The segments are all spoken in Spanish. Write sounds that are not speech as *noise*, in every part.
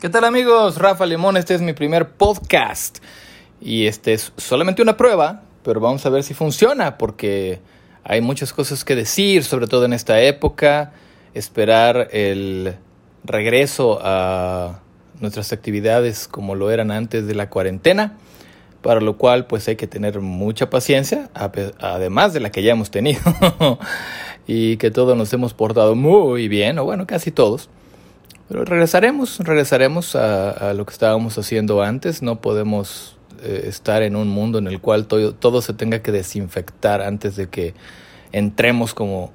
¿Qué tal amigos? Rafa Limón, este es mi primer podcast y este es solamente una prueba, pero vamos a ver si funciona porque hay muchas cosas que decir, sobre todo en esta época, esperar el regreso a nuestras actividades como lo eran antes de la cuarentena, para lo cual pues hay que tener mucha paciencia, además de la que ya hemos tenido, *laughs* y que todos nos hemos portado muy bien, o bueno, casi todos. Pero regresaremos, regresaremos a, lo que estábamos haciendo antes. No podemos eh, estar en un mundo en el cual todo, se tenga que desinfectar antes de que entremos como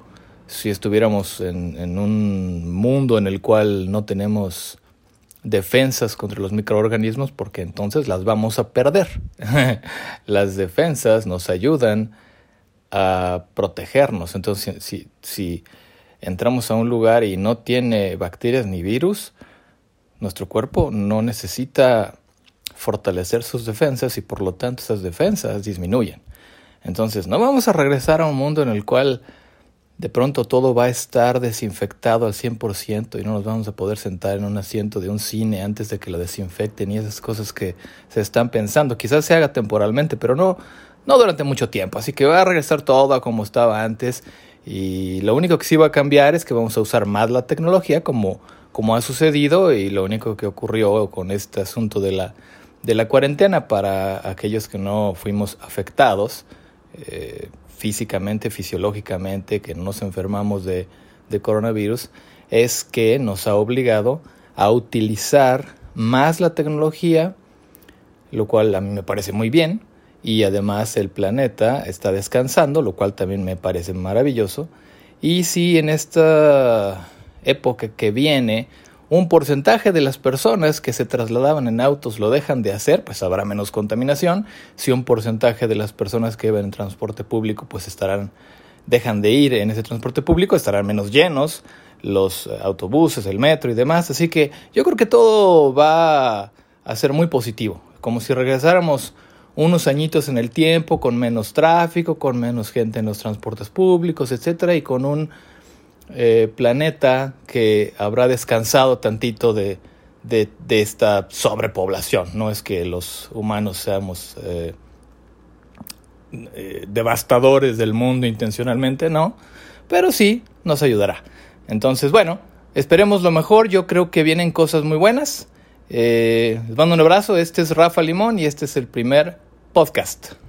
si estuviéramos en, un mundo en el cual no tenemos defensas contra los microorganismos porque entonces las vamos a perder. *laughs* las defensas nos ayudan a protegernos. Entonces, si entramos a un lugar y no tiene bacterias ni virus, nuestro cuerpo no necesita fortalecer sus defensas y por lo tanto esas defensas disminuyen. Entonces no vamos a regresar a un mundo en el cual de pronto todo va a estar desinfectado al 100% y no nos vamos a poder sentar en un asiento de un cine antes de que lo desinfecten y esas cosas que se están pensando. Quizás se haga temporalmente, pero no, no durante mucho tiempo. Así que va a regresar todo a como estaba antes y lo único que sí va a cambiar es que vamos a usar más la tecnología como, como ha sucedido y lo único que ocurrió con este asunto de la, de la cuarentena para aquellos que no fuimos afectados eh, físicamente, fisiológicamente, que no nos enfermamos de, de coronavirus, es que nos ha obligado a utilizar más la tecnología, lo cual a mí me parece muy bien, y además el planeta está descansando, lo cual también me parece maravilloso. Y si en esta época que viene un porcentaje de las personas que se trasladaban en autos lo dejan de hacer, pues habrá menos contaminación. Si un porcentaje de las personas que iban en transporte público pues estarán dejan de ir en ese transporte público, estarán menos llenos los autobuses, el metro y demás, así que yo creo que todo va a ser muy positivo, como si regresáramos unos añitos en el tiempo, con menos tráfico, con menos gente en los transportes públicos, etcétera, y con un eh, planeta que habrá descansado tantito de, de, esta sobrepoblación. No es que los humanos seamos eh, eh, devastadores del mundo intencionalmente, no, pero sí nos ayudará. Entonces, bueno, esperemos lo mejor. Yo creo que vienen cosas muy buenas. les mando un abrazo. Este es Rafa Limón y este es el primer podcast.